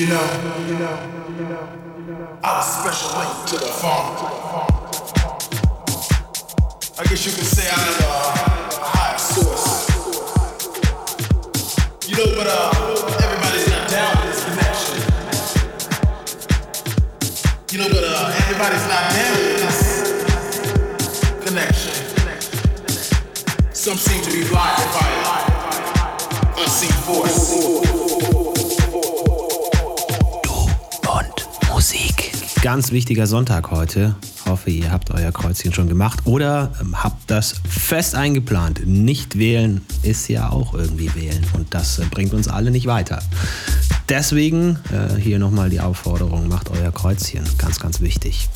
You know, I was special link to the farm. I guess you could say I am a higher source. You know, but uh, everybody's not down with this connection. You know, but uh, everybody's not down with this connection. Some seem to be blinded by a unseen force. Ganz wichtiger Sonntag heute. Hoffe, ihr habt euer Kreuzchen schon gemacht oder ähm, habt das fest eingeplant. Nicht wählen ist ja auch irgendwie wählen und das äh, bringt uns alle nicht weiter. Deswegen äh, hier nochmal die Aufforderung, macht euer Kreuzchen. Ganz, ganz wichtig.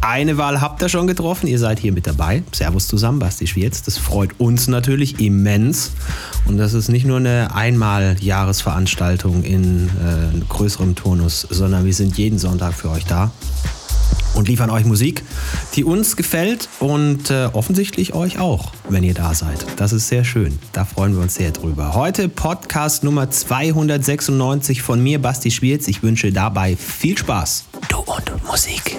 Eine Wahl habt ihr schon getroffen, ihr seid hier mit dabei. Servus zusammen, Basti Schwierz. Das freut uns natürlich immens. Und das ist nicht nur eine Einmal-Jahresveranstaltung in äh, größerem Turnus, sondern wir sind jeden Sonntag für euch da und liefern euch Musik, die uns gefällt und äh, offensichtlich euch auch, wenn ihr da seid. Das ist sehr schön. Da freuen wir uns sehr drüber. Heute Podcast Nummer 296 von mir, Basti Schwierz. Ich wünsche dabei viel Spaß. Du und Musik.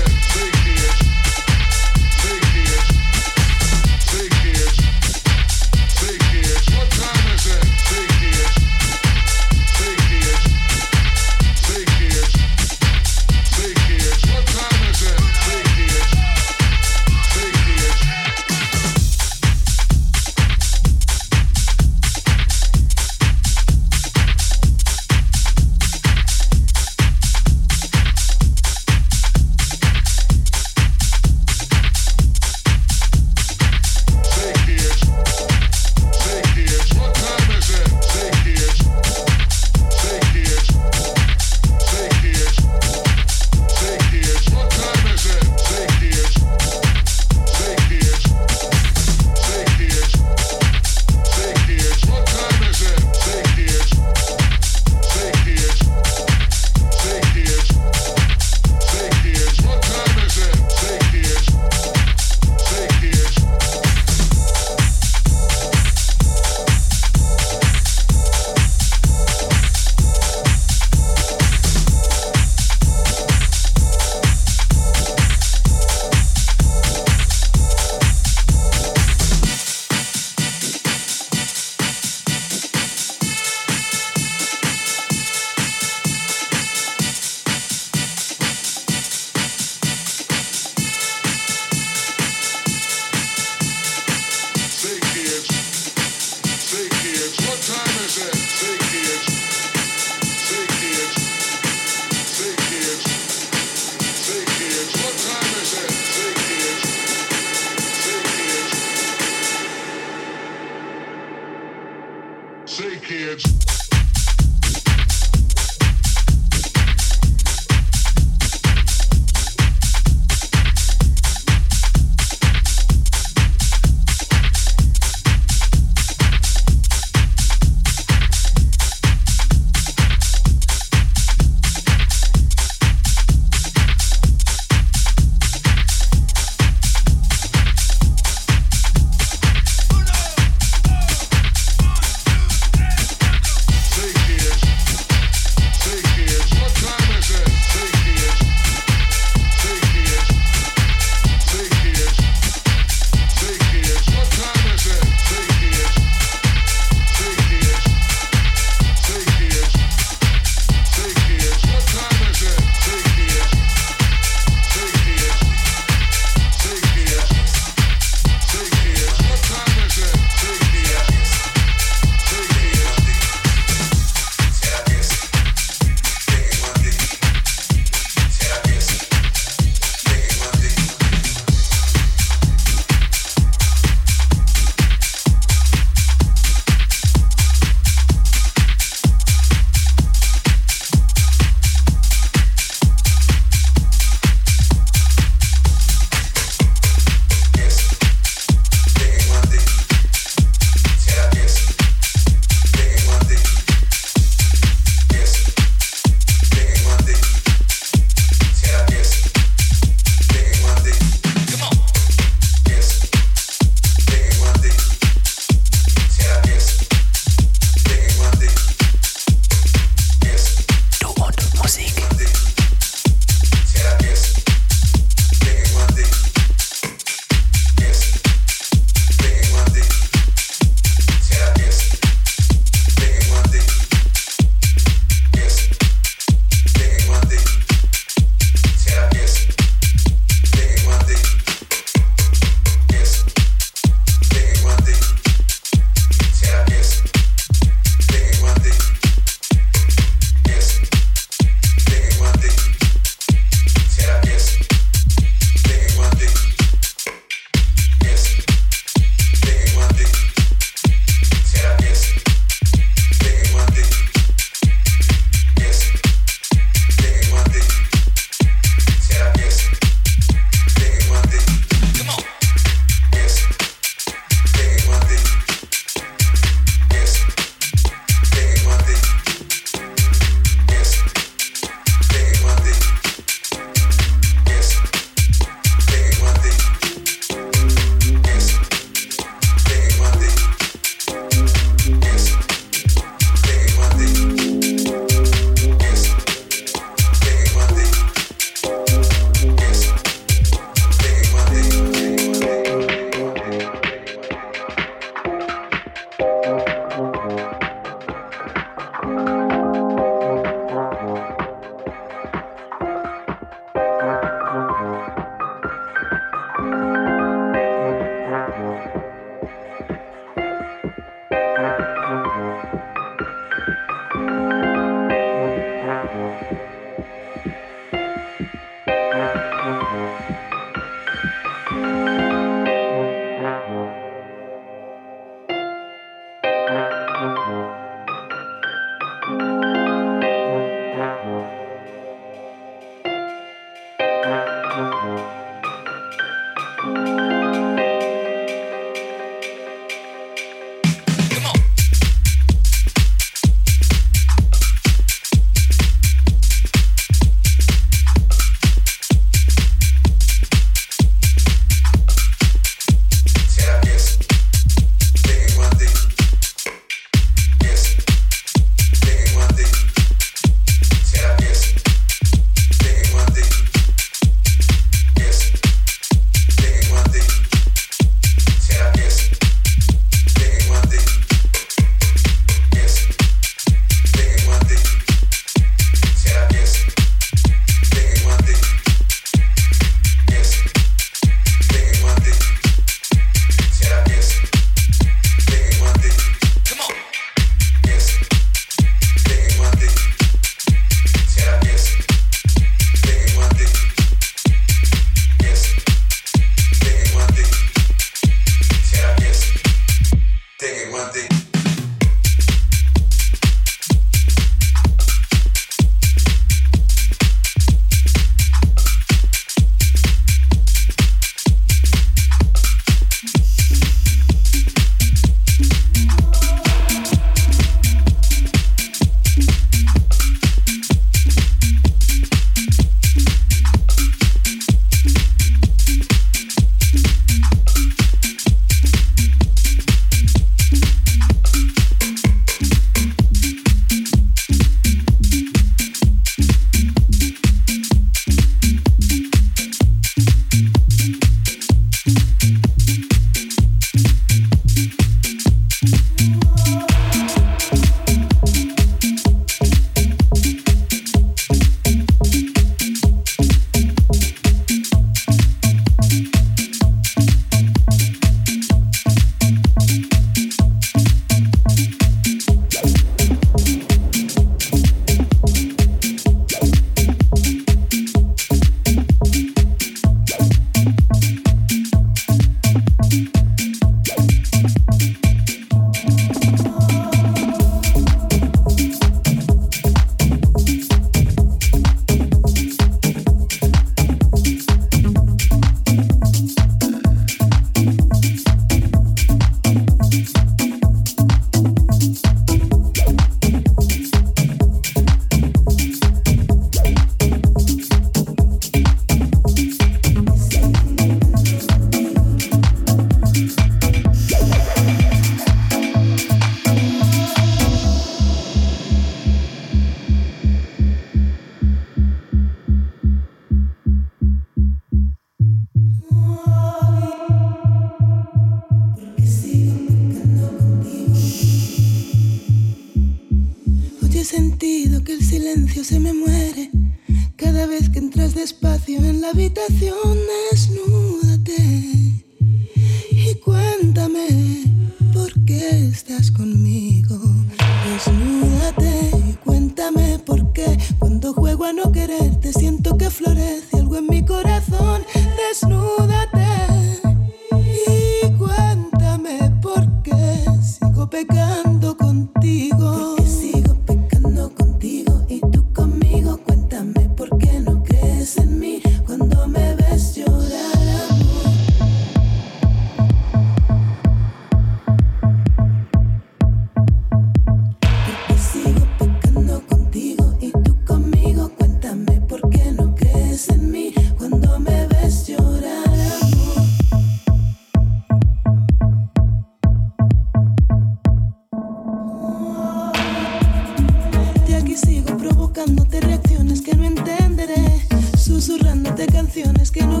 provocándote reacciones que no entenderé, susurrándote canciones que no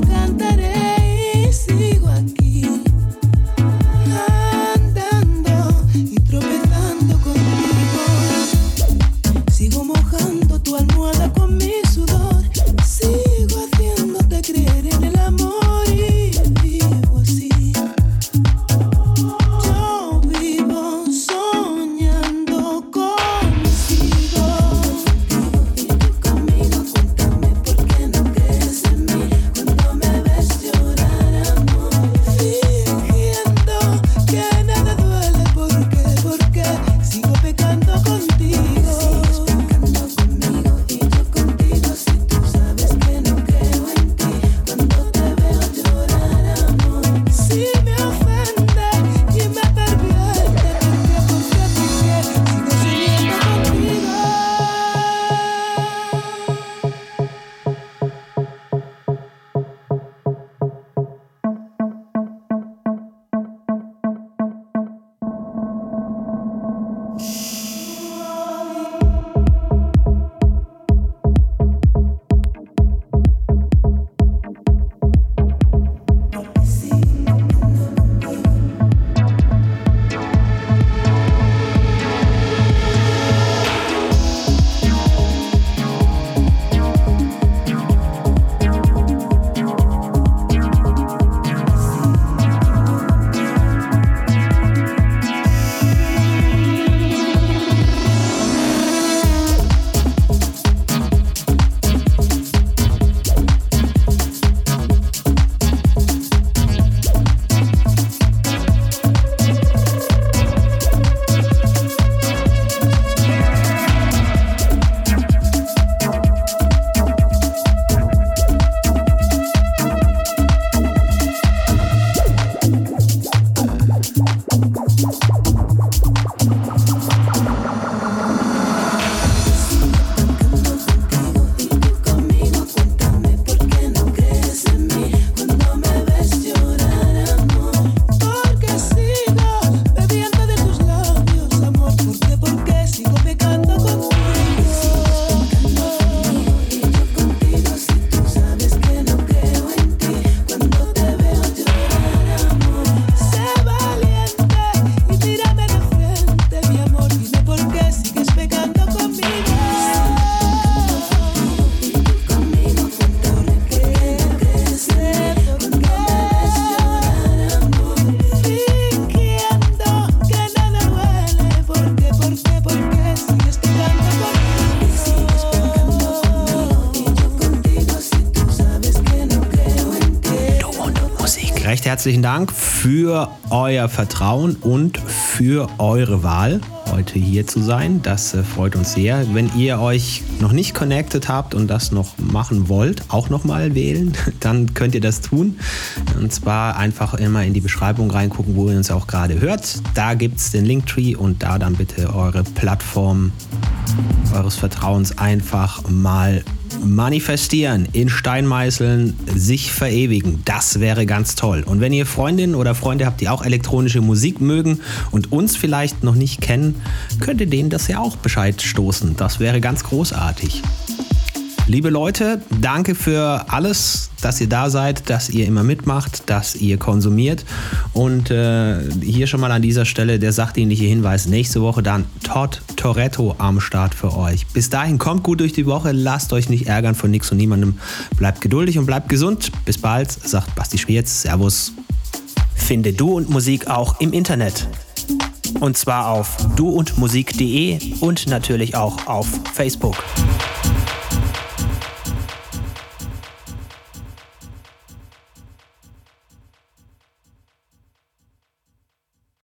herzlichen Dank für euer Vertrauen und für eure Wahl, heute hier zu sein. Das äh, freut uns sehr. Wenn ihr euch noch nicht connected habt und das noch machen wollt, auch nochmal wählen, dann könnt ihr das tun. Und zwar einfach immer in die Beschreibung reingucken, wo ihr uns auch gerade hört. Da gibt es den Linktree und da dann bitte eure Plattform eures Vertrauens einfach mal manifestieren, in Steinmeißeln sich verewigen. Das wäre ganz toll. Und wenn ihr Freundinnen oder Freunde habt, die auch elektronische Musik mögen und uns vielleicht noch nicht kennen, könnt ihr denen das ja auch Bescheid stoßen. Das wäre ganz großartig. Liebe Leute, danke für alles, dass ihr da seid, dass ihr immer mitmacht, dass ihr konsumiert. Und äh, hier schon mal an dieser Stelle der sachdienliche Hinweis. Nächste Woche dann Todd Toretto am Start für euch. Bis dahin kommt gut durch die Woche, lasst euch nicht ärgern von nix und niemandem. Bleibt geduldig und bleibt gesund. Bis bald, sagt Basti Schwierz. Servus. Finde Du und Musik auch im Internet. Und zwar auf duundmusik.de und natürlich auch auf Facebook.